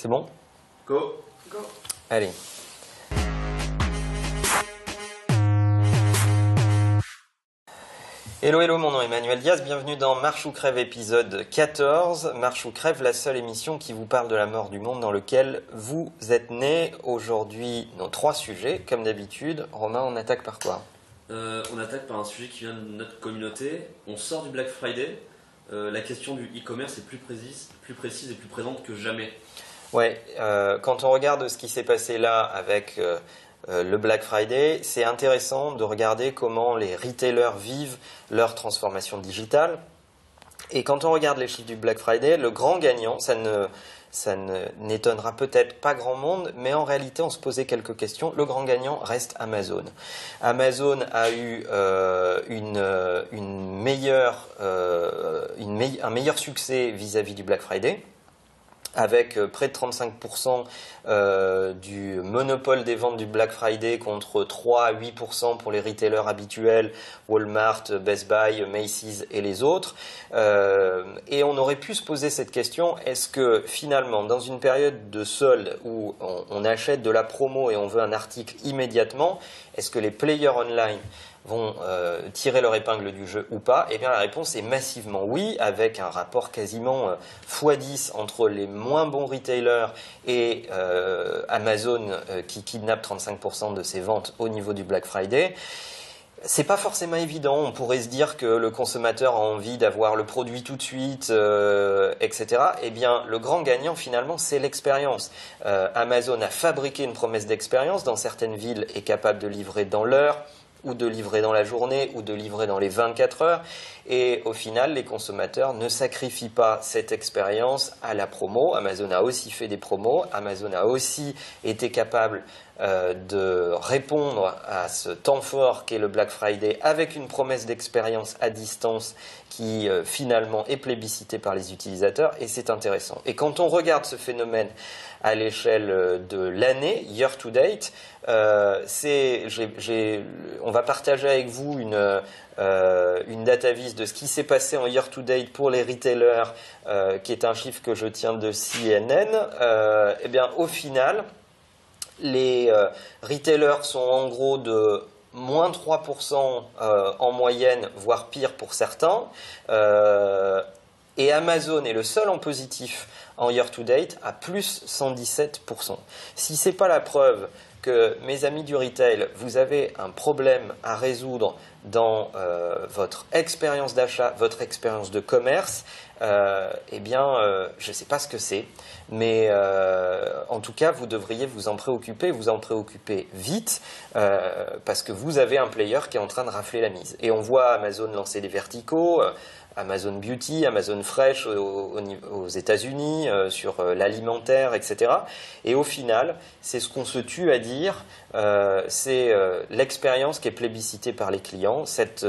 C'est bon? Go Go. Allez. Hello, hello, mon nom est Emmanuel Diaz, bienvenue dans Marche ou Crève épisode 14. Marche ou Crève, la seule émission qui vous parle de la mort du monde dans lequel vous êtes né. Aujourd'hui, nos trois sujets, comme d'habitude. Romain, on attaque par quoi? Euh, On attaque par un sujet qui vient de notre communauté. On sort du Black Friday. Euh, la question du e-commerce est plus précise, plus précise et plus présente que jamais. Ouais, euh, quand on regarde ce qui s'est passé là avec euh, euh, le Black Friday, c'est intéressant de regarder comment les retailers vivent leur transformation digitale. Et quand on regarde les chiffres du Black Friday, le grand gagnant, ça ne ça ne- n'étonnera peut-être pas grand monde, mais en réalité, on se posait quelques questions. Le grand gagnant reste Amazon. Amazon a eu une, une meilleure, une un meilleur succès vis-à-vis du Black Friday avec euh, près de 35% euh, du monopole des ventes du Black Friday contre 3 à 8% pour les retailers habituels, Walmart, Best Buy, Macy's et les autres. Euh, et on aurait pu se poser cette question, est-ce que finalement, dans une période de solde où on, on achète de la promo et on veut un article immédiatement, est-ce que les players online vont euh, tirer leur épingle du jeu ou pas Eh bien la réponse est massivement oui, avec un rapport quasiment euh, x10 entre les moins bons retailers et euh, Amazon qui kidnappe 35% de ses ventes au niveau du Black Friday. C'est pas forcément évident. On pourrait se dire que le consommateur a envie d'avoir le produit tout de suite, etc. Eh bien, le grand gagnant finalement, c'est l'expérience. Amazon a fabriqué une promesse d'expérience. Dans certaines villes, est capable de livrer dans l'heure ou de livrer dans la journée, ou de livrer dans les 24 heures. Et au final, les consommateurs ne sacrifient pas cette expérience à la promo. Amazon a aussi fait des promos. Amazon a aussi été capable euh, de répondre à ce temps fort qu'est le Black Friday avec une promesse d'expérience à distance qui euh, finalement est plébiscitée par les utilisateurs et c'est intéressant. Et quand on regarde ce phénomène à l'échelle euh, de l'année, year to date, on va partager avec vous une, euh, une data vis de ce qui s'est passé en year to date pour les retailers, qui est un chiffre que je tiens de CNN. Eh bien, au final, les euh, retailers sont en gros de moins 3% euh, en moyenne, voire pire pour certains. Euh, et Amazon est le seul en positif en year to date à plus 117%. Si c'est pas la preuve que mes amis du retail, vous avez un problème à résoudre dans votre expérience d'achat, votre expérience de commerce, euh, eh bien, euh, je ne sais pas ce que c'est, mais euh, en tout cas, vous devriez vous en préoccuper, vous en préoccuper vite, parce que vous avez un player qui est en train de rafler la mise. Et on voit Amazon lancer des verticaux. Amazon Beauty, Amazon Fresh au- au- aux États-Unis, sur l'alimentaire, etc. Et au final, c'est ce qu'on se tue à dire, c'est l'expérience qui est plébiscitée par les clients, cette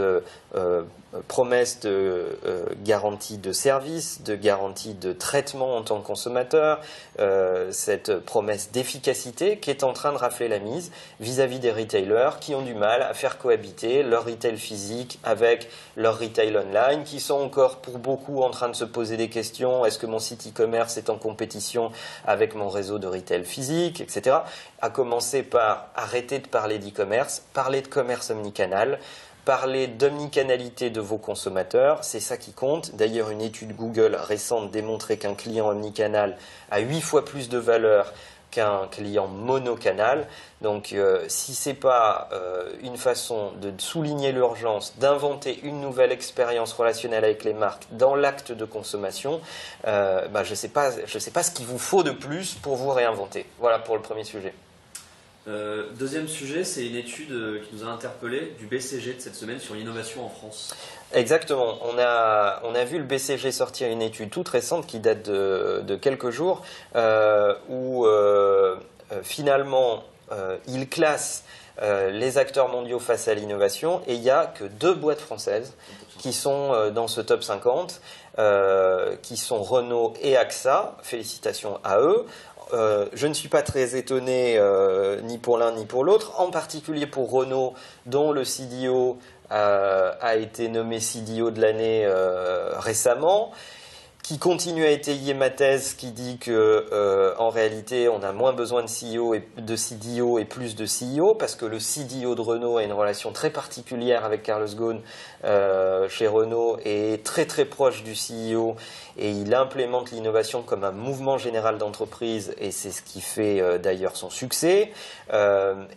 euh, euh, promesse de euh, garantie de service, de garantie de traitement en tant que consommateur, euh, cette promesse d'efficacité qui est en train de rafler la mise vis-à-vis des retailers qui ont du mal à faire cohabiter leur retail physique avec leur retail online, qui sont encore pour beaucoup en train de se poser des questions, est-ce que mon site e-commerce est en compétition avec mon réseau de retail physique, etc. À commencer par arrêter de parler d'e-commerce, parler de commerce omnicanal, parler d'omnicanalité de vos consommateurs, c'est ça qui compte. D'ailleurs, une étude Google récente démontrait qu'un client omnicanal a 8 fois plus de valeur qu'un client monocanal. Donc, euh, si c'est pas euh, une façon de souligner l'urgence, d'inventer une nouvelle expérience relationnelle avec les marques dans l'acte de consommation, euh, bah, je sais pas, je sais pas ce qu'il vous faut de plus pour vous réinventer. Voilà pour le premier sujet. Euh, deuxième sujet, c'est une étude euh, qui nous a interpellé du BCG de cette semaine sur l'innovation en France. Exactement. On a, on a vu le BCG sortir une étude toute récente qui date de, de quelques jours euh, où finalement il classe les acteurs mondiaux face à l'innovation et il n'y a que deux boîtes françaises qui sont dans ce top 50, euh, qui sont Renault et AXA. Félicitations à eux. Euh, je ne suis pas très étonné euh, ni pour l'un ni pour l'autre, en particulier pour Renault, dont le CDO euh, a été nommé CDO de l'année récemment. Qui continue à étayer ma thèse qui dit que euh, en réalité on a moins besoin de CEO et de CDO et plus de CEO parce que le CDO de Renault a une relation très particulière avec Carlos Ghosn euh, chez Renault et est très très proche du CEO et il implémente l'innovation comme un mouvement général d'entreprise et c'est ce qui fait euh, d'ailleurs son succès.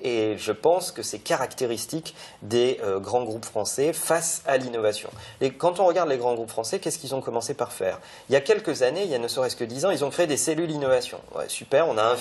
Et je pense que c'est caractéristique des grands groupes français face à l'innovation. Et quand on regarde les grands groupes français, qu'est-ce qu'ils ont commencé par faire? Il y a quelques années, il y a ne serait-ce que dix ans, ils ont créé des cellules innovation. super, on a,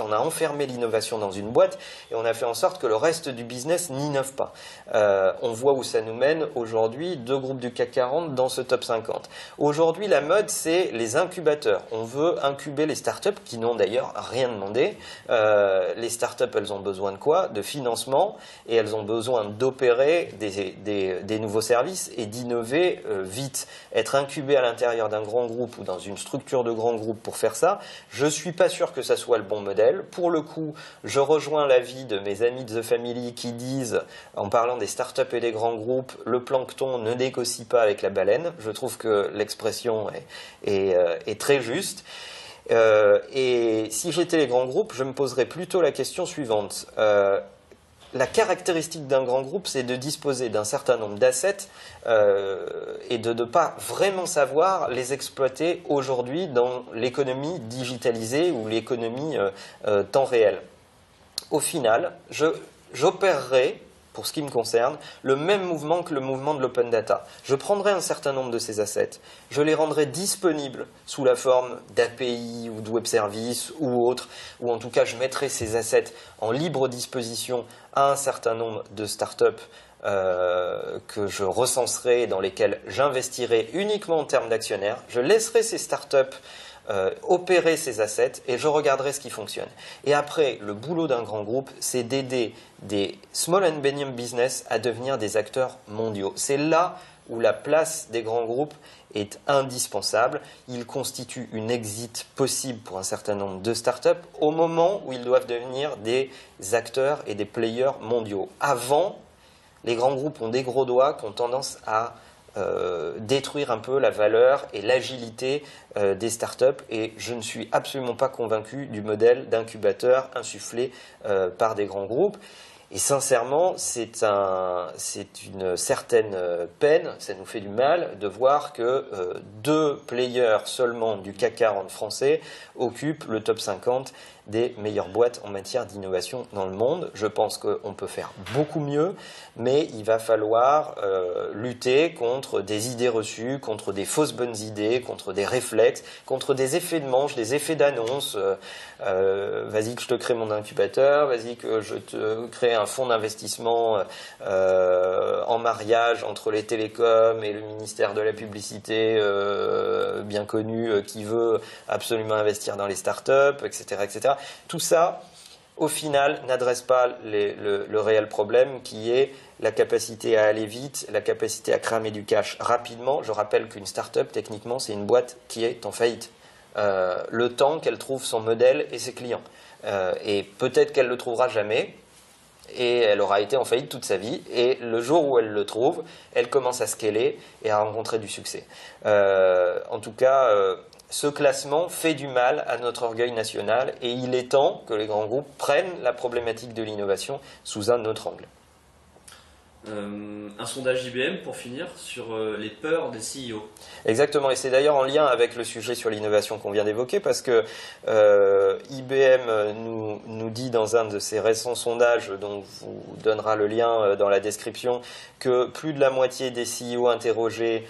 on a enfermé l'innovation dans une boîte et on a fait en sorte que le reste du business n'innove pas. Euh, on voit où ça nous mène aujourd'hui, deux groupes du CAC 40 dans ce top 50. Aujourd'hui, la mode, c'est les incubateurs. On veut incuber les startups qui n'ont d'ailleurs rien demandé. Euh, les startups, elles ont besoin de quoi? De financement et elles ont besoin d'opérer des, nouveaux services et d'innover euh, vite. Être incubé à l'intérieur d'un grand groupe ou dans une structure de grand groupe pour faire ça, je ne suis pas sûr que ça soit le bon modèle. Pour le coup, je rejoins l'avis de mes amis de The Family qui disent, en parlant des startups et des grands groupes, le plancton ne négocie pas avec la baleine. Je trouve que l'expression est, euh, très juste. Euh, et si j'étais les grands groupes, je me poserais plutôt la question suivante. Euh, la caractéristique d'un grand groupe, c'est de disposer d'un certain nombre d'assets euh, et de ne pas vraiment savoir les exploiter aujourd'hui dans l'économie digitalisée ou l'économie euh, euh, temps réel. Au final, j'opérerai pour ce qui me concerne, le même mouvement que le mouvement de l'open data. Je prendrai un certain nombre de ces assets, je les rendrai disponibles sous la forme d'API ou de web service ou autre, ou en tout cas je mettrai ces assets en libre disposition à un certain nombre de startups euh, que je recenserai, dans lesquelles j'investirai uniquement en termes d'actionnaires. Je laisserai ces startups euh, opérer ces assets et je regarderai ce qui fonctionne. Et après, le boulot d'un grand groupe, c'est d'aider des small and medium business à devenir des acteurs mondiaux. C'est là où la place des grands groupes est indispensable. Ils constituent une exit possible pour un certain nombre de startups au moment où ils doivent devenir des acteurs et des players mondiaux. Avant, les grands groupes ont des gros doigts qui ont tendance à euh, détruire un peu la valeur et l'agilité euh, des startups et je ne suis absolument pas convaincu du modèle d'incubateur insufflé euh, par des grands groupes. Et sincèrement, c'est une certaine peine, ça nous fait du mal de voir que deux players seulement du CAC 40 français occupent le top 50 des meilleures boîtes en matière d'innovation dans le monde. Je pense qu'on peut faire beaucoup mieux, mais il va falloir euh, lutter contre des idées reçues, contre des fausses bonnes idées, contre des réflexes, contre des effets de manche, des effets d'annonce. Euh, euh, vas-y que je te crée mon incubateur, vas-y que je te crée un fonds d'investissement en mariage entre les télécoms et le ministère de la publicité bien connu qui veut absolument investir dans les startups, etc., etc. Tout ça, au final, n'adresse pas le, réel problème qui est la capacité à aller vite, la capacité à cramer du cash rapidement. Je rappelle qu'une start-up, techniquement, c'est une boîte qui est en faillite. Euh, le temps qu'elle trouve son modèle et ses clients. Euh, et peut-être qu'elle ne le trouvera jamais, et elle aura été en faillite toute sa vie. Et le jour où elle le trouve, elle commence à scaler et à rencontrer du succès. Euh, en tout cas, ce classement fait du mal à notre orgueil national et il est temps que les grands groupes prennent la problématique de l'innovation sous un autre angle. Euh, un sondage IBM pour finir sur euh, les peurs des CEO. Exactement, et c'est d'ailleurs en lien avec le sujet sur l'innovation qu'on vient d'évoquer, parce que euh, IBM nous, nous, dit dans un de ses récents sondages, dont vous donnera le lien dans la description, que plus de la moitié des CEO interrogés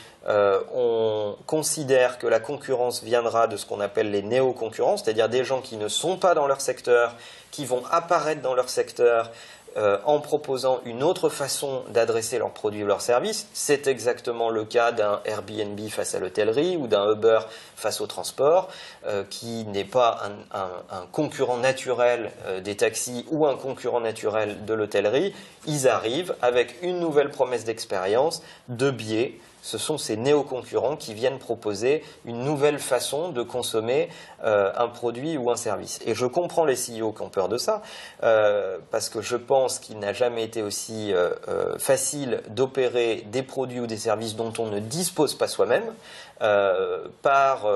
on considère que la concurrence viendra de ce qu'on appelle les néo-concurrents, c'est-à-dire des gens qui ne sont pas dans leur secteur, qui vont apparaître dans leur secteur euh, en proposant une autre façon d'adresser leurs produits ou leurs services. C'est exactement le cas d'un Airbnb face à l'hôtellerie ou d'un Uber face au transport, euh, qui n'est pas un, concurrent naturel euh, des taxis ou un concurrent naturel de l'hôtellerie. Ils arrivent avec une nouvelle promesse d'expérience, de biais, ce sont ces néo-concurrents qui viennent proposer une nouvelle façon de consommer euh, un produit ou un service. Et je comprends les CEO qui ont peur de ça, euh, parce que je pense qu'il n'a jamais été aussi euh, facile d'opérer des produits ou des services dont on ne dispose pas soi-même, par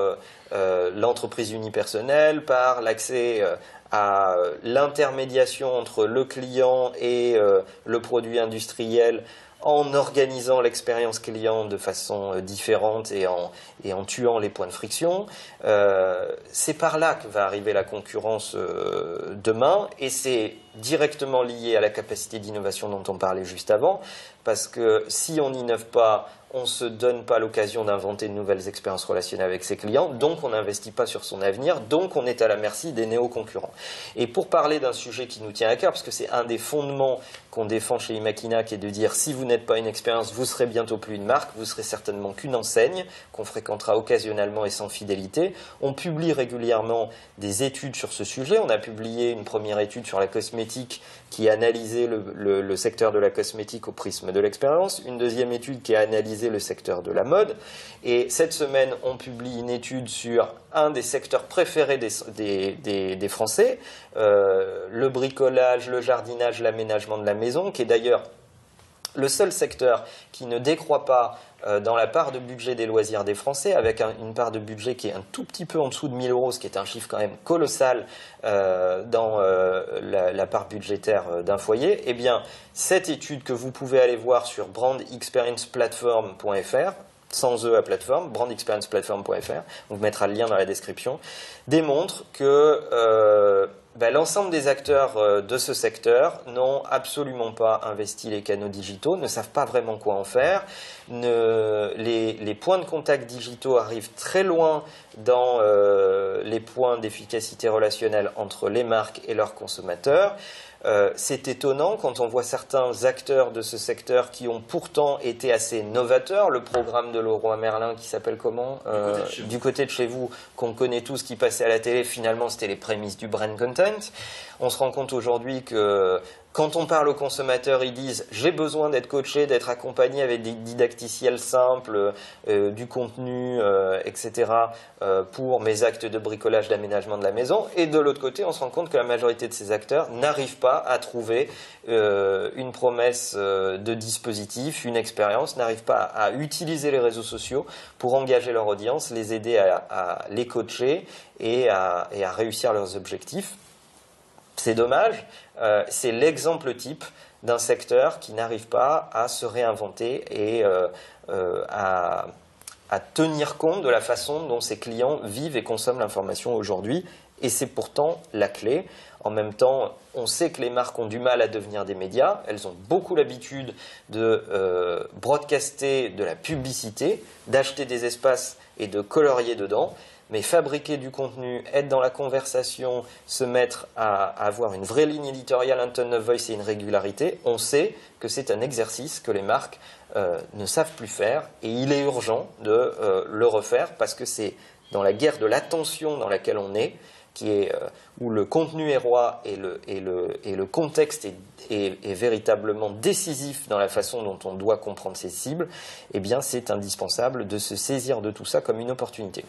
l'entreprise unipersonnelle, par l'accès à l'intermédiation entre le client et le produit industriel en organisant l'expérience client de façon euh, différente et en, et en tuant les points de friction. Euh, c'est par là que va arriver la concurrence euh, demain et c'est directement lié à la capacité d'innovation dont on parlait juste avant, parce que si on n'innove pas, on ne se donne pas l'occasion d'inventer de nouvelles expériences relationnelles avec ses clients, donc on n'investit pas sur son avenir, donc on est à la merci des néo-concurrents. Et pour parler d'un sujet qui nous tient à cœur, parce que c'est un des fondements qu'on défend chez Imakina, qui est de dire si vous n'êtes pas une expérience, vous serez bientôt plus une marque, vous serez certainement qu'une enseigne qu'on fréquentera occasionnellement et sans fidélité. On publie régulièrement des études sur ce sujet. On a publié une première étude sur la cosmétique qui a analysé le, le secteur de la cosmétique au prisme de l'expérience, une deuxième étude qui a analysé le secteur de la mode. Et cette semaine, on publie une étude sur un des secteurs préférés des, Français, euh, le bricolage, le jardinage, l'aménagement de la maison, qui est d'ailleurs le seul secteur qui ne décroît pas euh, dans la part de budget des loisirs des Français, avec une part de budget qui est un tout petit peu en dessous de 1000 euros, ce qui est un chiffre quand même colossal euh, dans la, la, part budgétaire d'un foyer, eh bien, cette étude que vous pouvez aller voir sur brandexperienceplatform.fr, sans E à plateforme, brandexperienceplatform.fr, on vous mettra le lien dans la description, démontre que euh, ben, l'ensemble des acteurs euh, de ce secteur n'ont absolument pas investi les canaux digitaux, ne savent pas vraiment quoi en faire. les, points de contact digitaux arrivent très loin dans euh, les points d'efficacité relationnelle entre les marques et leurs consommateurs. Euh, c'est étonnant quand on voit certains acteurs de ce secteur qui ont pourtant été assez novateurs. Le programme de Leroy Merlin qui s'appelle comment Du côté de chez vous, qu'on connaît tous, qui passait à la télé, finalement c'était les prémices du brand content. On se rend compte aujourd'hui que quand on parle aux consommateurs, ils disent j'ai besoin d'être coaché, d'être accompagné avec des didacticiels simples, euh, du contenu, euh, etc. Euh, pour mes actes de bricolage, d'aménagement de la maison. Et de l'autre côté, on se rend compte que la majorité de ces acteurs n'arrivent pas à trouver une promesse de dispositif, une expérience, n'arrivent pas à, utiliser les réseaux sociaux pour engager leur audience, les aider à, les coacher et à réussir leurs objectifs. C'est dommage, euh, c'est l'exemple type d'un secteur qui n'arrive pas à se réinventer et euh, euh, à, tenir compte de la façon dont ses clients vivent et consomment l'information aujourd'hui. Et c'est pourtant la clé. En même temps, on sait que les marques ont du mal à devenir des médias. Elles ont beaucoup l'habitude de broadcaster de la publicité, d'acheter des espaces et de colorier dedans mais fabriquer du contenu, être dans la conversation, se mettre à, avoir une vraie ligne éditoriale, un tone of voice et une régularité, on sait que c'est un exercice que les marques euh, ne savent plus faire et il est urgent de euh, le refaire parce que c'est dans la guerre de l'attention dans laquelle on est, euh, où le contenu est roi et le, contexte est, véritablement décisif dans la façon dont on doit comprendre ses cibles, eh c'est indispensable de se saisir de tout ça comme une opportunité.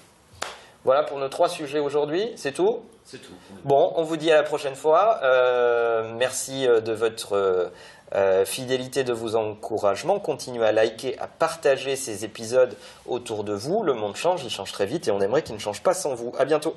Voilà pour nos trois sujets aujourd'hui. C'est tout C'est tout. Bon, on vous dit à la prochaine fois. Euh, merci euh, de votre euh, fidélité, de vos encouragements. Continuez à liker, à partager ces épisodes autour de vous. Le monde change, il change très vite et on aimerait qu'il ne change pas sans vous. À bientôt.